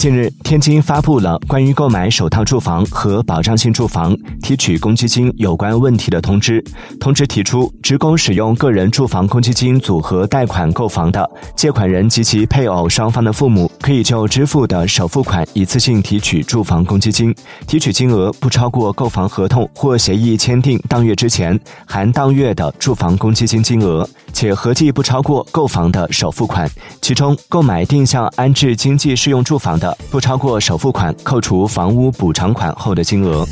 近日，天津发布了关于购买首套住房和保障性住房提取公积金有关问题的通知。通知提出，职工使用个人住房公积金组合贷款购房的，借款人及其配偶双方的父母可以就支付的首付款一次性提取住房公积金，提取金额不超过购房合同或协议签订当月之前含当月的住房公积金金额，且合计不超过购房的首付款。其中，购买定向安置经济适用住房的。不超过首付款扣除房屋补偿款后的金额。